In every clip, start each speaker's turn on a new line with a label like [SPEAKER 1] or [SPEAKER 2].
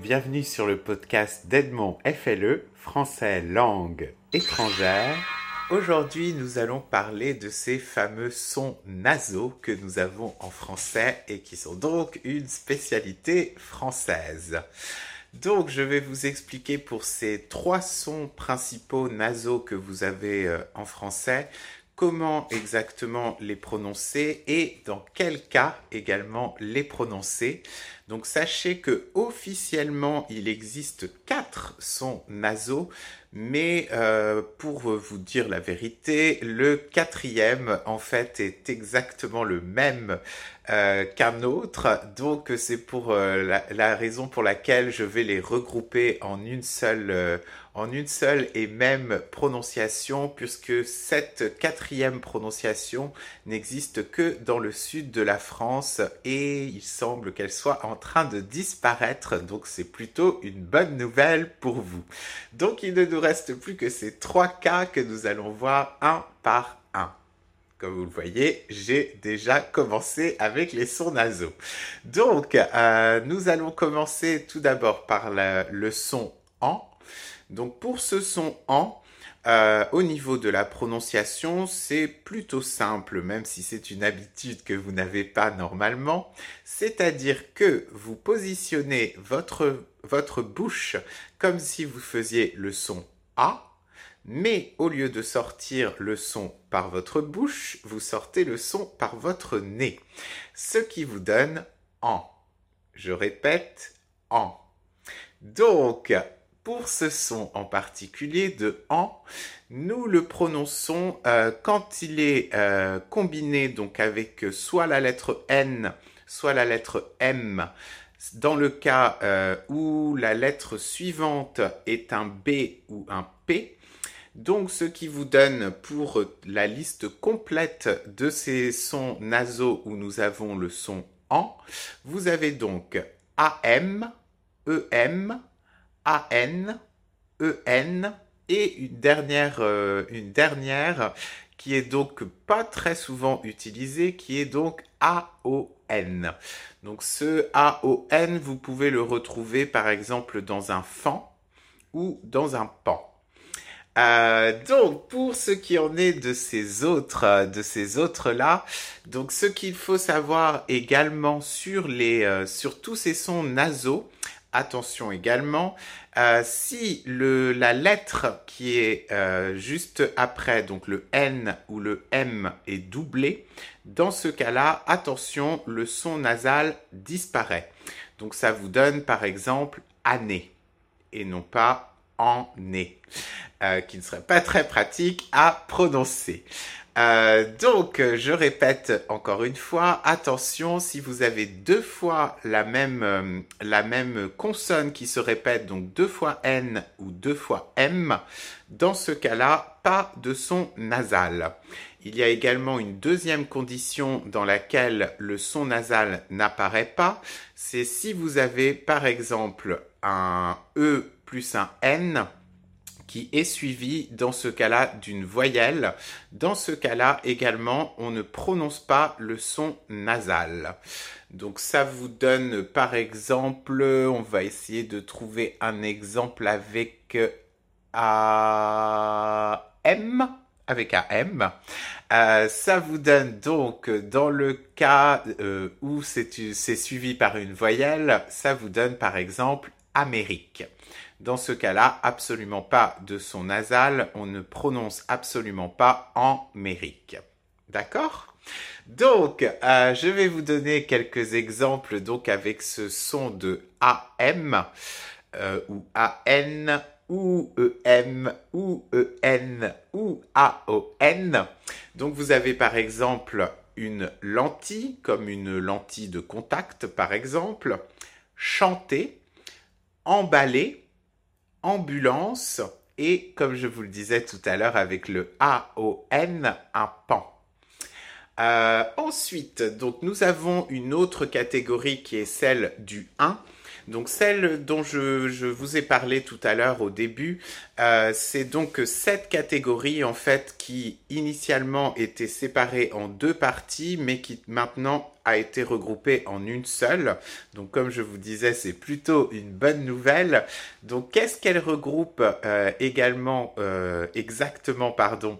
[SPEAKER 1] bienvenue sur le podcast d'Edmond FLE, français langue étrangère. Aujourd'hui, nous allons parler de ces fameux sons nasaux que nous avons en français et qui sont donc une spécialité française. Donc, je vais vous expliquer pour ces trois sons principaux nasaux que vous avez euh, en français, comment exactement les prononcer et dans quel cas également les prononcer. Donc sachez que officiellement il existe quatre sons nasaux, mais euh, pour vous dire la vérité, le quatrième en fait est exactement le même euh, qu'un autre. Donc c'est pour euh, la, raison pour laquelle je vais les regrouper en une seule en une seule et même prononciation, puisque cette quatrième prononciation n'existe que dans le sud de la France et il semble qu'elle soit en train de disparaître, donc c'est plutôt une bonne nouvelle pour vous. Donc il ne nous reste plus que ces trois cas que nous allons voir un par un. Comme vous le voyez, j'ai déjà commencé avec les sons nasaux. Donc, euh, nous allons commencer tout d'abord par le son en donc pour ce son en, euh, au niveau de la prononciation, c'est plutôt simple, même si c'est une habitude que vous n'avez pas normalement. C'est-à-dire que vous positionnez votre, votre bouche comme si vous faisiez le son A, mais au lieu de sortir le son par votre bouche, vous sortez le son par votre nez. Ce qui vous donne en. Je répète, en. Donc, pour ce son en particulier de en, nous le prononçons euh, quand il est euh, combiné donc avec soit la lettre N, soit la lettre M. Dans le cas euh, où la lettre suivante est un B ou un P, donc, ce qui vous donne pour la liste complète de ces sons nasaux où nous avons le son en, vous avez donc AM, EM, a-N, E-N et une dernière, euh, une dernière qui est donc pas très souvent utilisée, qui est donc A-O-N. Donc ce A-O-N, vous pouvez le retrouver par exemple dans un fan ou dans un pan. Euh, donc pour ce qui en est de ces autres, de ces autres là, donc ce qu'il faut savoir également sur les, euh, sur tous ces sons nasaux, Attention également, euh, si le, la lettre qui est euh, juste après, donc le N ou le M est doublé, dans ce cas-là, attention, le son nasal disparaît. Donc ça vous donne par exemple année et non pas en euh, qui ne serait pas très pratique à prononcer. Euh, donc, je répète encore une fois, attention, si vous avez deux fois la même, euh, la même consonne qui se répète, donc deux fois N ou deux fois M, dans ce cas-là, pas de son nasal. Il y a également une deuxième condition dans laquelle le son nasal n'apparaît pas, c'est si vous avez par exemple un E plus un N, qui est suivi dans ce cas-là d'une voyelle. Dans ce cas-là également, on ne prononce pas le son nasal. Donc ça vous donne par exemple, on va essayer de trouver un exemple avec AM avec AM. Euh, ça vous donne donc, dans le cas euh, où c'est suivi par une voyelle, ça vous donne par exemple Amérique. Dans ce cas-là, absolument pas de son nasal, on ne prononce absolument pas en mérique. D'accord? Donc, euh, je vais vous donner quelques exemples donc avec ce son de AM euh, ou AN ou EM ou EN ou AON. Donc vous avez par exemple une lentille comme une lentille de contact par exemple, chanter, emballer, ambulance et, comme je vous le disais tout à l'heure avec le A-O-N, un pan. Euh, ensuite, donc nous avons une autre catégorie qui est celle du 1. Donc celle dont je, vous ai parlé tout à l'heure au début, euh, c'est donc cette catégorie en fait qui initialement était séparée en deux parties, mais qui maintenant a été regroupée en une seule. Donc comme je vous disais, c'est plutôt une bonne nouvelle. Donc qu'est-ce qu'elle regroupe euh, également euh, exactement, pardon,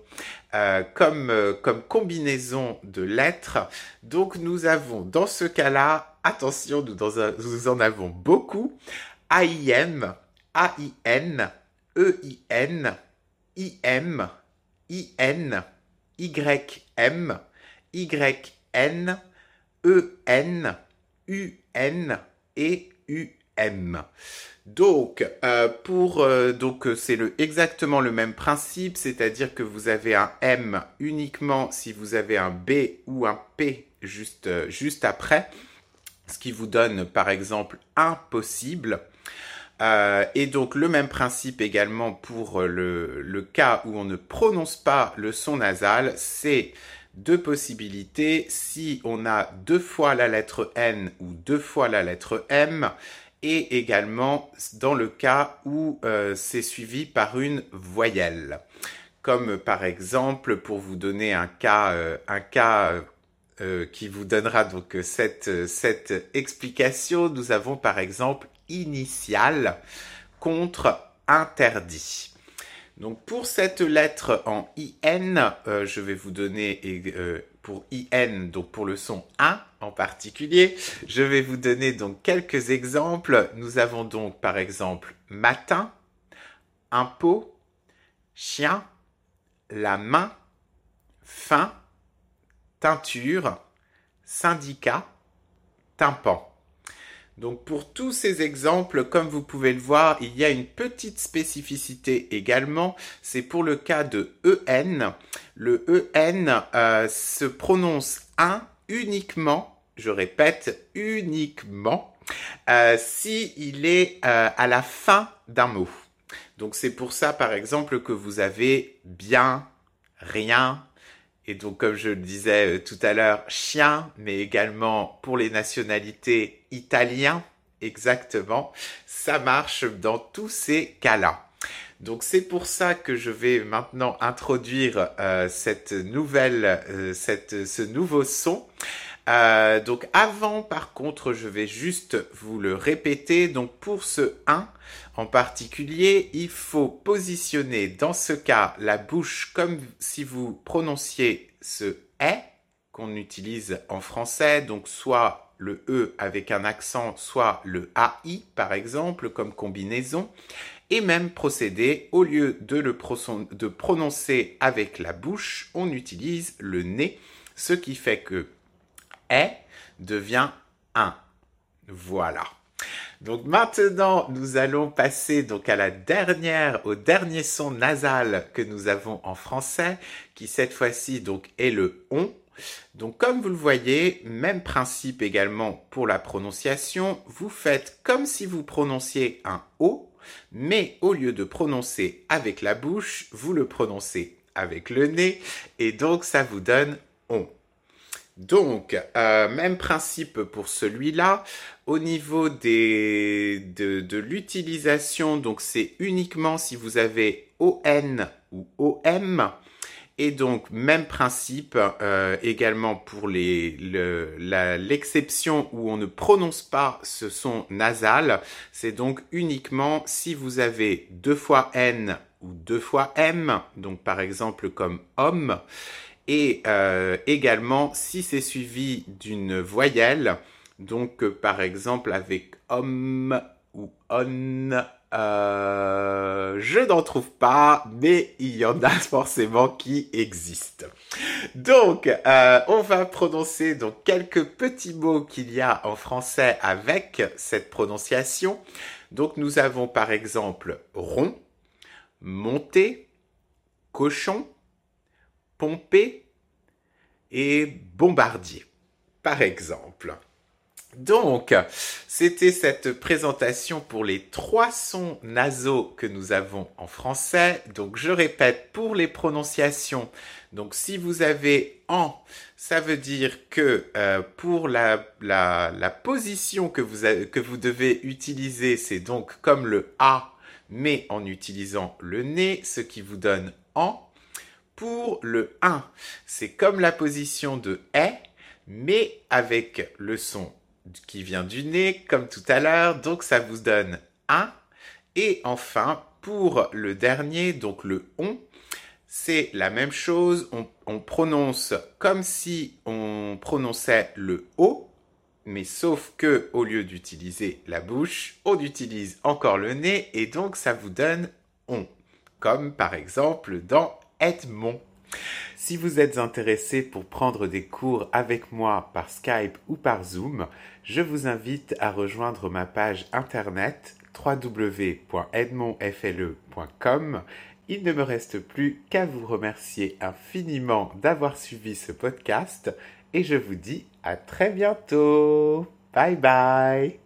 [SPEAKER 1] comme, comme combinaison de lettres? Donc nous avons dans ce cas-là attention, nous, en avons beaucoup. AIM, AIN, EIN, IM, IN, YM, YN, EN, UN et UM. Donc, euh, pour euh, donc c'est le, exactement le même principe, c'est-à-dire que vous avez un M uniquement si vous avez un B ou un P juste, euh, après ce qui vous donne par exemple impossible. Euh, et donc le même principe également pour le, le, cas où on ne prononce pas le son nasal, c'est deux possibilités. Si on a deux fois la lettre N ou deux fois la lettre M, et également dans le cas où euh, c'est suivi par une voyelle. Comme par exemple, pour vous donner un cas, euh, un cas euh, qui vous donnera donc euh, cette, euh, cette explication. Nous avons par exemple initial contre interdit. Donc pour cette lettre en IN, je vais vous donner pour IN, donc pour le son 1 en particulier, je vais vous donner donc quelques exemples. Nous avons donc par exemple matin, impôt, chien, la main, fin, teinture, syndicat, tympan. Donc pour tous ces exemples, comme vous pouvez le voir, il y a une petite spécificité également. C'est pour le cas de EN. Le EN euh, se prononce un uniquement, je répète, uniquement, euh, si est euh, à la fin d'un mot. Donc c'est pour ça, par exemple, que vous avez bien, rien, et donc, comme je le disais euh, tout à l'heure, chien, mais également pour les nationalités italiens, exactement. Ça marche dans tous ces cas-là. Donc c'est pour ça que je vais maintenant introduire euh, cette nouvelle, euh, ce nouveau son. Donc avant, par contre, je vais juste vous le répéter. Donc pour ce 1, en particulier, il faut positionner dans ce cas la bouche comme si vous prononciez ce est qu'on utilise en français, donc soit le E avec un accent, soit le AI par exemple comme combinaison, et même procéder, au lieu de le prononcer avec la bouche, on utilise le nez, ce qui fait que devient un. Voilà. Donc maintenant, nous allons passer donc à la dernière, au dernier son nasal que nous avons en français, qui cette fois-ci donc est le on. Donc comme vous le voyez, même principe également pour la prononciation, vous faites comme si vous prononciez un O, mais au lieu de prononcer avec la bouche, vous le prononcez avec le nez, et donc ça vous donne on. Donc, euh, même principe pour celui-là. Au niveau des, de, l'utilisation, donc c'est uniquement si vous avez ON ou OM. Et donc, même principe euh, également pour l'exception où on ne prononce pas ce son nasal. C'est donc uniquement si vous avez deux fois N ou deux fois M, donc par exemple comme homme, et euh, également si c'est suivi d'une voyelle, donc euh, par exemple avec homme ou on, euh, je n'en trouve pas, mais il y en a forcément qui existent. Donc, on va prononcer donc quelques petits mots qu'il y a en français avec cette prononciation. Donc, nous avons par exemple rond, monter, cochon, pomper et bombardier, par exemple. Donc, c'était cette présentation pour les trois sons nasaux que nous avons en français. Donc, je répète pour les prononciations. Donc, si vous avez en, ça veut dire que euh, pour la, position que vous, que vous devez utiliser, c'est donc comme le A, mais en utilisant le nez, ce qui vous donne en. Pour le 1, c'est comme la position de est, mais avec le son qui vient du nez, comme tout à l'heure, donc ça vous donne un. Et enfin, pour le dernier, donc le on, c'est la même chose, on, prononce comme si on prononçait le O, mais sauf que au lieu d'utiliser la bouche, on utilise encore le nez. Et donc ça vous donne on, comme par exemple dans Edmond. Si vous êtes intéressé pour prendre des cours avec moi par Skype ou par Zoom, je vous invite à rejoindre ma page internet www.edmondfle.com. Il ne me reste plus qu'à vous remercier infiniment d'avoir suivi ce podcast et je vous dis à très bientôt. Bye bye